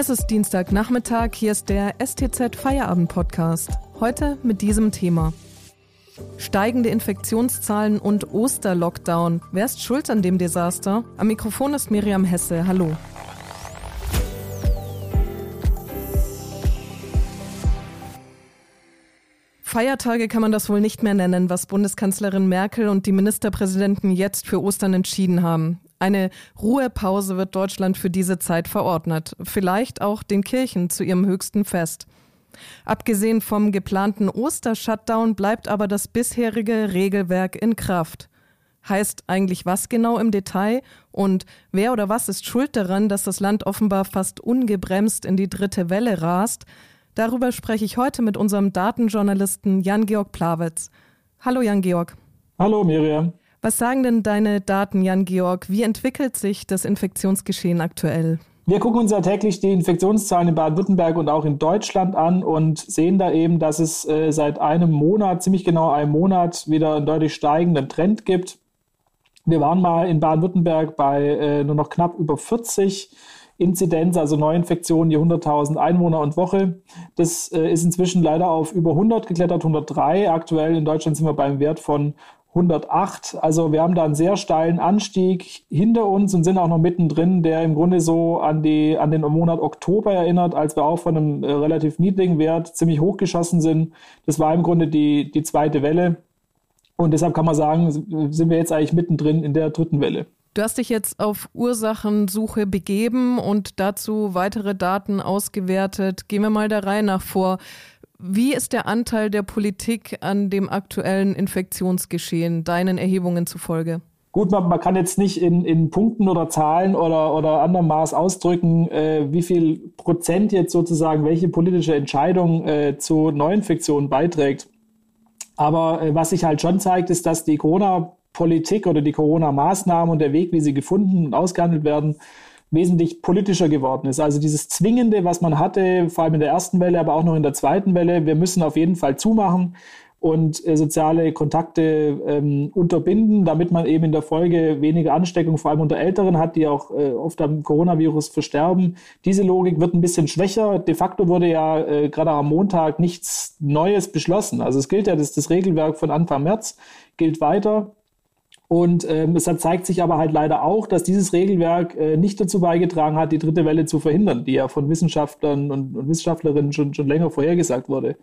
Es ist Dienstagnachmittag, hier ist der STZ Feierabend Podcast. Heute mit diesem Thema. Steigende Infektionszahlen und Osterlockdown. Wer ist schuld an dem Desaster? Am Mikrofon ist Miriam Hesse. Hallo. Feiertage kann man das wohl nicht mehr nennen, was Bundeskanzlerin Merkel und die Ministerpräsidenten jetzt für Ostern entschieden haben. Eine Ruhepause wird Deutschland für diese Zeit verordnet, vielleicht auch den Kirchen zu ihrem höchsten Fest. Abgesehen vom geplanten Oster-Shutdown bleibt aber das bisherige Regelwerk in Kraft. Heißt eigentlich was genau im Detail und wer oder was ist schuld daran, dass das Land offenbar fast ungebremst in die dritte Welle rast? Darüber spreche ich heute mit unserem Datenjournalisten Jan-Georg Plawitz. Hallo Jan-Georg. Hallo Miriam. Was sagen denn deine Daten, Jan-Georg? Wie entwickelt sich das Infektionsgeschehen aktuell? Wir gucken uns ja täglich die Infektionszahlen in Baden-Württemberg und auch in Deutschland an und sehen da eben, dass es äh, seit einem Monat, ziemlich genau einem Monat, wieder einen deutlich steigenden Trend gibt. Wir waren mal in Baden-Württemberg bei äh, nur noch knapp über 40 Inzidenz, also Neuinfektionen je 100.000 Einwohner und Woche. Das äh, ist inzwischen leider auf über 100 geklettert, 103. Aktuell in Deutschland sind wir beim Wert von 108. Also wir haben da einen sehr steilen Anstieg hinter uns und sind auch noch mittendrin, der im Grunde so an, die, an den Monat Oktober erinnert, als wir auch von einem äh, relativ niedrigen Wert ziemlich hochgeschossen sind. Das war im Grunde die, die zweite Welle. Und deshalb kann man sagen, sind wir jetzt eigentlich mittendrin in der dritten Welle. Du hast dich jetzt auf Ursachensuche begeben und dazu weitere Daten ausgewertet. Gehen wir mal der Reihe nach vor. Wie ist der Anteil der Politik an dem aktuellen Infektionsgeschehen deinen Erhebungen zufolge? Gut, man, man kann jetzt nicht in, in Punkten oder Zahlen oder, oder anderem Maß ausdrücken, äh, wie viel Prozent jetzt sozusagen welche politische Entscheidung äh, zu Neuinfektionen beiträgt. Aber äh, was sich halt schon zeigt, ist, dass die Corona Politik oder die Corona-Maßnahmen und der Weg, wie sie gefunden und ausgehandelt werden, wesentlich politischer geworden ist. Also dieses Zwingende, was man hatte, vor allem in der ersten Welle, aber auch noch in der zweiten Welle, wir müssen auf jeden Fall zumachen und äh, soziale Kontakte ähm, unterbinden, damit man eben in der Folge weniger Ansteckung, vor allem unter Älteren hat, die auch äh, oft am Coronavirus versterben. Diese Logik wird ein bisschen schwächer. De facto wurde ja äh, gerade am Montag nichts Neues beschlossen. Also es gilt ja, das, das Regelwerk von Anfang März gilt weiter. Und ähm, es zeigt sich aber halt leider auch, dass dieses Regelwerk äh, nicht dazu beigetragen hat, die dritte Welle zu verhindern, die ja von Wissenschaftlern und, und Wissenschaftlerinnen schon, schon länger vorhergesagt wurde.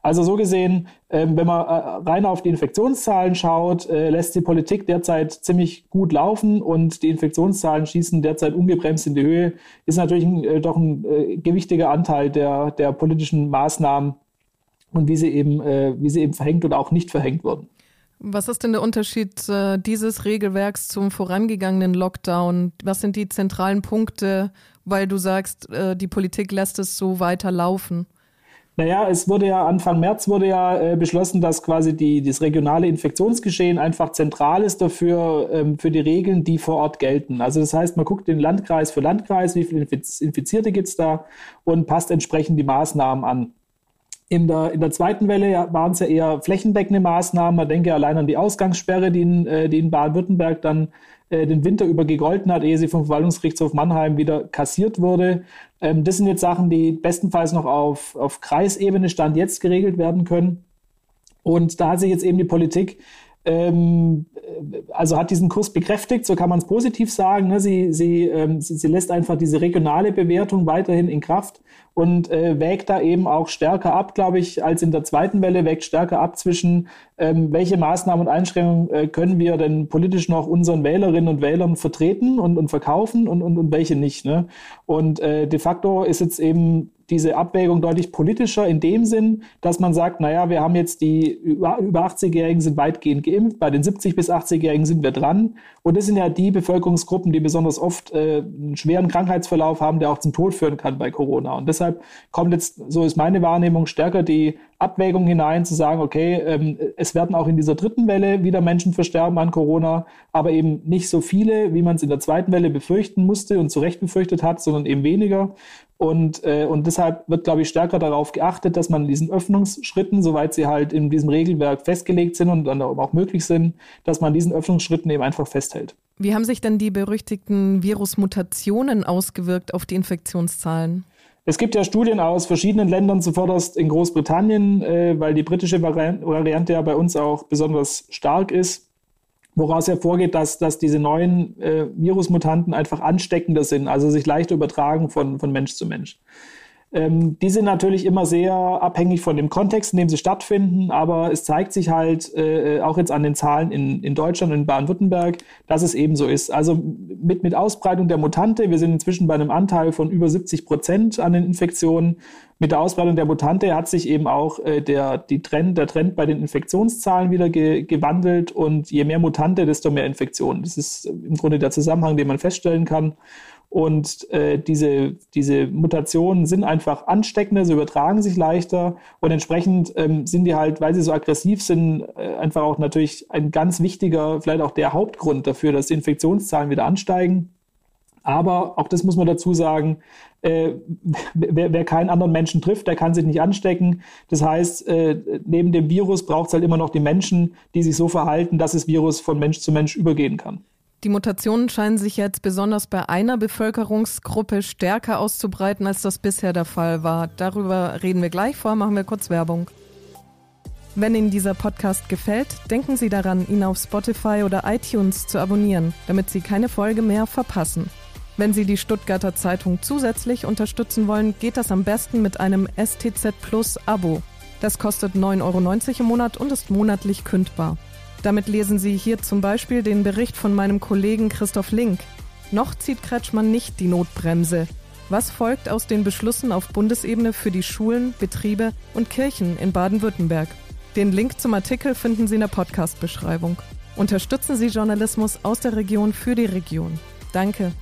Also so gesehen, ähm, wenn man äh, rein auf die Infektionszahlen schaut, äh, lässt die Politik derzeit ziemlich gut laufen und die Infektionszahlen schießen derzeit ungebremst in die Höhe, ist natürlich ein, äh, doch ein äh, gewichtiger Anteil der, der politischen Maßnahmen und wie sie eben, äh, wie sie eben verhängt oder auch nicht verhängt wurden. Was ist denn der Unterschied äh, dieses Regelwerks zum vorangegangenen Lockdown? Was sind die zentralen Punkte, weil du sagst, äh, die Politik lässt es so weiter laufen? Naja, es wurde ja Anfang März wurde ja äh, beschlossen, dass quasi die, das regionale Infektionsgeschehen einfach zentral ist dafür, ähm, für die Regeln, die vor Ort gelten. Also das heißt, man guckt den Landkreis für Landkreis, wie viele Infizierte gibt es da und passt entsprechend die Maßnahmen an. In der, in der zweiten Welle waren es ja eher flächendeckende Maßnahmen. Man denke allein an die Ausgangssperre, die in, äh, die in Baden-Württemberg dann äh, den Winter über gegolten hat, ehe sie vom Verwaltungsgerichtshof Mannheim wieder kassiert wurde. Ähm, das sind jetzt Sachen, die bestenfalls noch auf, auf Kreisebene Stand jetzt geregelt werden können. Und da hat sich jetzt eben die Politik ähm, also hat diesen Kurs bekräftigt, so kann man es positiv sagen. Ne? Sie, sie, ähm, sie, sie, lässt einfach diese regionale Bewertung weiterhin in Kraft und äh, wägt da eben auch stärker ab, glaube ich, als in der zweiten Welle, wägt stärker ab zwischen, ähm, welche Maßnahmen und Einschränkungen äh, können wir denn politisch noch unseren Wählerinnen und Wählern vertreten und, und verkaufen und, und, und welche nicht. Ne? Und äh, de facto ist jetzt eben diese Abwägung deutlich politischer in dem Sinn, dass man sagt, naja, wir haben jetzt die über 80-Jährigen sind weitgehend geimpft, bei den 70 bis 80-Jährigen sind wir dran. Und das sind ja die Bevölkerungsgruppen, die besonders oft äh, einen schweren Krankheitsverlauf haben, der auch zum Tod führen kann bei Corona. Und deshalb kommt jetzt, so ist meine Wahrnehmung, stärker die Abwägung hinein, zu sagen, okay, ähm, es werden auch in dieser dritten Welle wieder Menschen versterben an Corona, aber eben nicht so viele, wie man es in der zweiten Welle befürchten musste und zu Recht befürchtet hat, sondern eben weniger. Und, äh, und deshalb wird, glaube ich, stärker darauf geachtet, dass man diesen Öffnungsschritten, soweit sie halt in diesem Regelwerk festgelegt sind und dann auch möglich sind, dass man diesen Öffnungsschritten eben einfach festhält. Wie haben sich denn die berüchtigten Virusmutationen ausgewirkt auf die Infektionszahlen? Es gibt ja Studien aus verschiedenen Ländern, zuvorderst in Großbritannien, äh, weil die britische Variante ja bei uns auch besonders stark ist, woraus hervorgeht, dass, dass diese neuen äh, Virusmutanten einfach ansteckender sind, also sich leichter übertragen von, von Mensch zu Mensch. Ähm, die sind natürlich immer sehr abhängig von dem Kontext, in dem sie stattfinden, aber es zeigt sich halt äh, auch jetzt an den Zahlen in, in Deutschland und in Baden-Württemberg, dass es eben so ist. Also mit, mit Ausbreitung der Mutante, wir sind inzwischen bei einem Anteil von über 70 Prozent an den Infektionen. Mit der Ausbreitung der Mutante hat sich eben auch äh, der, die Trend, der Trend bei den Infektionszahlen wieder ge, gewandelt und je mehr Mutante, desto mehr Infektionen. Das ist im Grunde der Zusammenhang, den man feststellen kann. Und äh, diese, diese Mutationen sind einfach ansteckender, sie übertragen sich leichter und entsprechend ähm, sind die halt, weil sie so aggressiv sind, äh, einfach auch natürlich ein ganz wichtiger, vielleicht auch der Hauptgrund dafür, dass die Infektionszahlen wieder ansteigen. Aber auch das muss man dazu sagen, äh, wer, wer keinen anderen Menschen trifft, der kann sich nicht anstecken. Das heißt, äh, neben dem Virus braucht es halt immer noch die Menschen, die sich so verhalten, dass das Virus von Mensch zu Mensch übergehen kann. Die Mutationen scheinen sich jetzt besonders bei einer Bevölkerungsgruppe stärker auszubreiten, als das bisher der Fall war. Darüber reden wir gleich vor, machen wir kurz Werbung. Wenn Ihnen dieser Podcast gefällt, denken Sie daran, ihn auf Spotify oder iTunes zu abonnieren, damit Sie keine Folge mehr verpassen. Wenn Sie die Stuttgarter Zeitung zusätzlich unterstützen wollen, geht das am besten mit einem STZ Plus Abo. Das kostet 9,90 Euro im Monat und ist monatlich kündbar. Damit lesen Sie hier zum Beispiel den Bericht von meinem Kollegen Christoph Link. Noch zieht Kretschmann nicht die Notbremse. Was folgt aus den Beschlüssen auf Bundesebene für die Schulen, Betriebe und Kirchen in Baden-Württemberg? Den Link zum Artikel finden Sie in der Podcast-Beschreibung. Unterstützen Sie Journalismus aus der Region für die Region. Danke.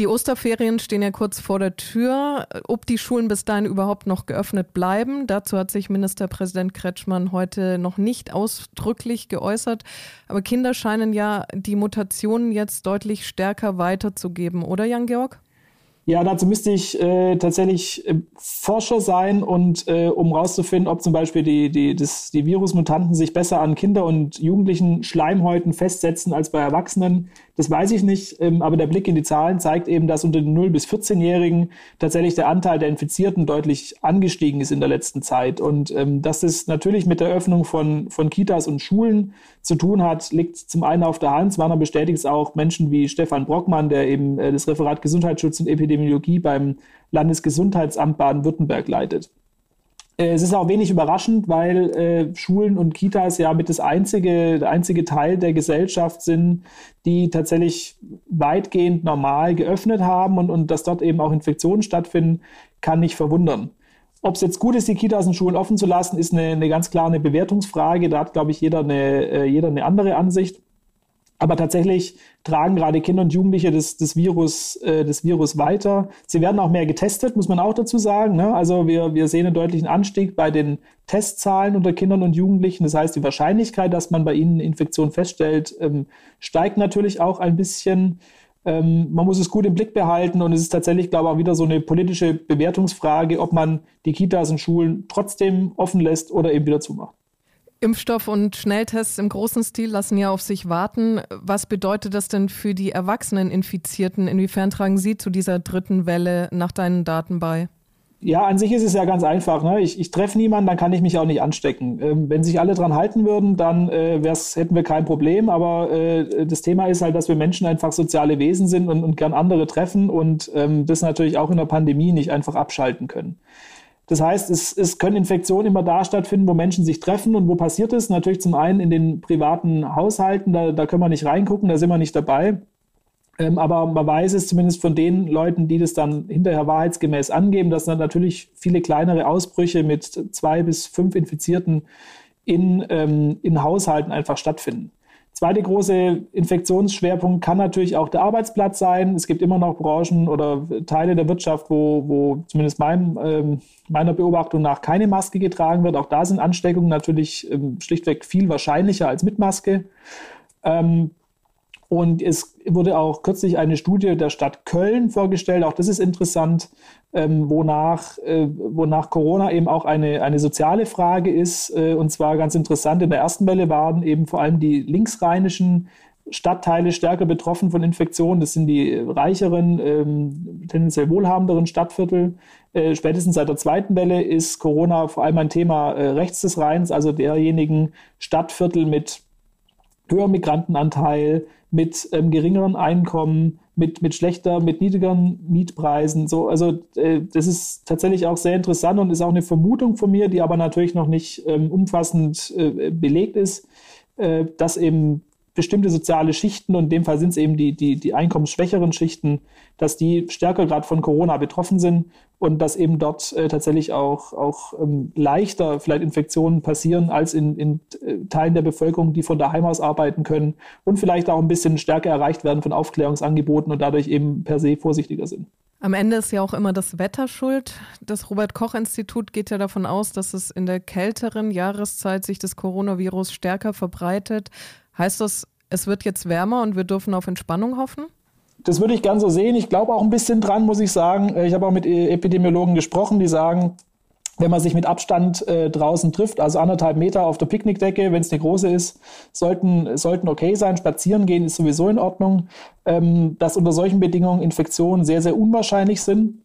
Die Osterferien stehen ja kurz vor der Tür. Ob die Schulen bis dahin überhaupt noch geöffnet bleiben, dazu hat sich Ministerpräsident Kretschmann heute noch nicht ausdrücklich geäußert. Aber Kinder scheinen ja die Mutationen jetzt deutlich stärker weiterzugeben, oder Jan-Georg? Ja, dazu müsste ich äh, tatsächlich äh, Forscher sein und äh, um rauszufinden, ob zum Beispiel die, die, das, die Virusmutanten sich besser an Kinder und Jugendlichen Schleimhäuten festsetzen als bei Erwachsenen. Das weiß ich nicht, ähm, aber der Blick in die Zahlen zeigt eben, dass unter den 0- bis 14-Jährigen tatsächlich der Anteil der Infizierten deutlich angestiegen ist in der letzten Zeit. Und ähm, dass es natürlich mit der Öffnung von, von Kitas und Schulen zu tun hat, liegt zum einen auf der Hand. Zwarer bestätigt es auch Menschen wie Stefan Brockmann, der eben äh, das Referat Gesundheitsschutz und Epidemiologie beim Landesgesundheitsamt Baden-Württemberg leitet. Äh, es ist auch wenig überraschend, weil äh, Schulen und Kitas ja mit das einzige, der einzige Teil der Gesellschaft sind, die tatsächlich weitgehend normal geöffnet haben und, und dass dort eben auch Infektionen stattfinden, kann nicht verwundern. Ob es jetzt gut ist, die Kitas und Schulen offen zu lassen, ist eine, eine ganz klare Bewertungsfrage. Da hat, glaube ich, jeder eine, äh, jeder eine andere Ansicht. Aber tatsächlich tragen gerade Kinder und Jugendliche das, das, Virus, äh, das Virus weiter. Sie werden auch mehr getestet, muss man auch dazu sagen. Ne? Also wir, wir sehen einen deutlichen Anstieg bei den Testzahlen unter Kindern und Jugendlichen. Das heißt, die Wahrscheinlichkeit, dass man bei ihnen eine Infektion feststellt, ähm, steigt natürlich auch ein bisschen. Ähm, man muss es gut im Blick behalten und es ist tatsächlich, glaube ich, auch wieder so eine politische Bewertungsfrage, ob man die Kitas und Schulen trotzdem offen lässt oder eben wieder zumacht. Impfstoff und Schnelltests im großen Stil lassen ja auf sich warten. Was bedeutet das denn für die erwachsenen Infizierten? Inwiefern tragen Sie zu dieser dritten Welle nach deinen Daten bei? Ja, an sich ist es ja ganz einfach. Ne? Ich, ich treffe niemanden, dann kann ich mich auch nicht anstecken. Ähm, wenn sich alle dran halten würden, dann äh, hätten wir kein Problem. Aber äh, das Thema ist halt, dass wir Menschen einfach soziale Wesen sind und, und gern andere treffen und ähm, das natürlich auch in der Pandemie nicht einfach abschalten können. Das heißt, es, es können Infektionen immer da stattfinden, wo Menschen sich treffen und wo passiert es. Natürlich zum einen in den privaten Haushalten, da, da können wir nicht reingucken, da sind wir nicht dabei. Ähm, aber man weiß es zumindest von den Leuten, die das dann hinterher wahrheitsgemäß angeben, dass dann natürlich viele kleinere Ausbrüche mit zwei bis fünf Infizierten in, ähm, in Haushalten einfach stattfinden. Zweite große Infektionsschwerpunkt kann natürlich auch der Arbeitsplatz sein. Es gibt immer noch Branchen oder Teile der Wirtschaft, wo, wo zumindest mein, ähm, meiner Beobachtung nach keine Maske getragen wird. Auch da sind Ansteckungen natürlich ähm, schlichtweg viel wahrscheinlicher als mit Maske. Ähm, und es wurde auch kürzlich eine Studie der Stadt Köln vorgestellt, auch das ist interessant, ähm, wonach, äh, wonach Corona eben auch eine, eine soziale Frage ist. Äh, und zwar ganz interessant, in der ersten Welle waren eben vor allem die linksrheinischen Stadtteile stärker betroffen von Infektionen. Das sind die reicheren, ähm, tendenziell wohlhabenderen Stadtviertel. Äh, spätestens seit der zweiten Welle ist Corona vor allem ein Thema äh, rechts des Rheins, also derjenigen Stadtviertel mit höherem Migrantenanteil, mit ähm, geringeren Einkommen, mit, mit schlechter, mit niedrigeren Mietpreisen. So, also äh, das ist tatsächlich auch sehr interessant und ist auch eine Vermutung von mir, die aber natürlich noch nicht ähm, umfassend äh, belegt ist, äh, dass eben bestimmte soziale Schichten, und in dem Fall sind es eben die, die, die einkommensschwächeren Schichten, dass die stärker gerade von Corona betroffen sind und dass eben dort äh, tatsächlich auch, auch ähm, leichter vielleicht Infektionen passieren als in, in äh, Teilen der Bevölkerung, die von daheim aus arbeiten können und vielleicht auch ein bisschen stärker erreicht werden von Aufklärungsangeboten und dadurch eben per se vorsichtiger sind. Am Ende ist ja auch immer das Wetter schuld. Das Robert Koch Institut geht ja davon aus, dass es in der kälteren Jahreszeit sich das Coronavirus stärker verbreitet. Heißt das, es wird jetzt wärmer und wir dürfen auf Entspannung hoffen? Das würde ich gern so sehen. Ich glaube auch ein bisschen dran, muss ich sagen. Ich habe auch mit Epidemiologen gesprochen, die sagen, wenn man sich mit Abstand äh, draußen trifft, also anderthalb Meter auf der Picknickdecke, wenn es eine große ist, sollten, sollten okay sein. Spazieren gehen ist sowieso in Ordnung. Ähm, dass unter solchen Bedingungen Infektionen sehr, sehr unwahrscheinlich sind.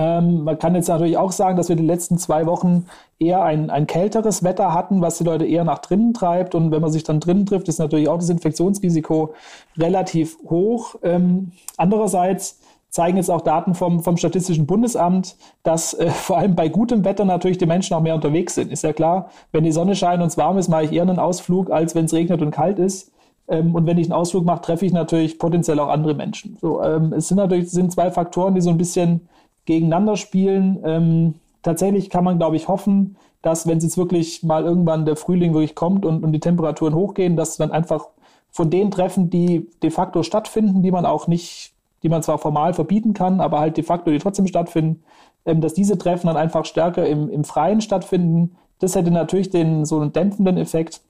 Ähm, man kann jetzt natürlich auch sagen, dass wir die letzten zwei Wochen eher ein, ein kälteres Wetter hatten, was die Leute eher nach drinnen treibt. Und wenn man sich dann drinnen trifft, ist natürlich auch das Infektionsrisiko relativ hoch. Ähm, andererseits zeigen jetzt auch Daten vom, vom Statistischen Bundesamt, dass äh, vor allem bei gutem Wetter natürlich die Menschen auch mehr unterwegs sind. Ist ja klar, wenn die Sonne scheint und es warm ist, mache ich eher einen Ausflug, als wenn es regnet und kalt ist. Ähm, und wenn ich einen Ausflug mache, treffe ich natürlich potenziell auch andere Menschen. So, ähm, es sind natürlich sind zwei Faktoren, die so ein bisschen gegeneinander spielen. Ähm, tatsächlich kann man, glaube ich, hoffen, dass wenn es jetzt wirklich mal irgendwann der Frühling wirklich kommt und, und die Temperaturen hochgehen, dass dann einfach von den Treffen, die de facto stattfinden, die man auch nicht, die man zwar formal verbieten kann, aber halt de facto, die trotzdem stattfinden, ähm, dass diese Treffen dann einfach stärker im, im Freien stattfinden. Das hätte natürlich den so einen dämpfenden Effekt.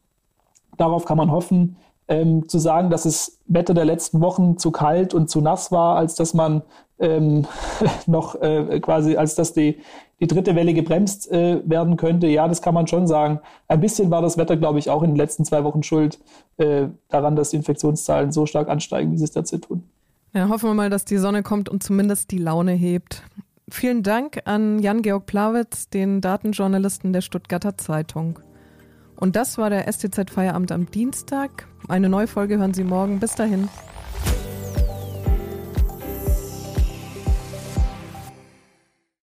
Darauf kann man hoffen ähm, zu sagen, dass das Wetter der letzten Wochen zu kalt und zu nass war, als dass man ähm, noch äh, quasi, als dass die, die dritte Welle gebremst äh, werden könnte. Ja, das kann man schon sagen. Ein bisschen war das Wetter, glaube ich, auch in den letzten zwei Wochen schuld äh, daran, dass die Infektionszahlen so stark ansteigen, wie sie es derzeit tun. Ja, hoffen wir mal, dass die Sonne kommt und zumindest die Laune hebt. Vielen Dank an Jan-Georg Plawitz, den Datenjournalisten der Stuttgarter Zeitung. Und das war der STZ Feierabend am Dienstag. Eine neue Folge hören Sie morgen. Bis dahin.